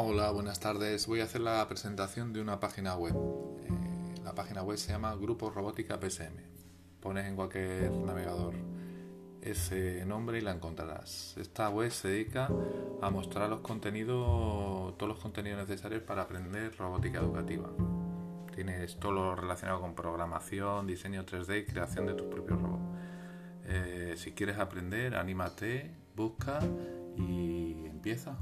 Hola, buenas tardes. Voy a hacer la presentación de una página web. Eh, la página web se llama Grupo Robótica PSM. Pones en cualquier navegador ese nombre y la encontrarás. Esta web se dedica a mostrar los contenidos, todos los contenidos necesarios para aprender robótica educativa. Tienes todo lo relacionado con programación, diseño 3D y creación de tus propios robots. Eh, si quieres aprender, anímate, busca y empieza.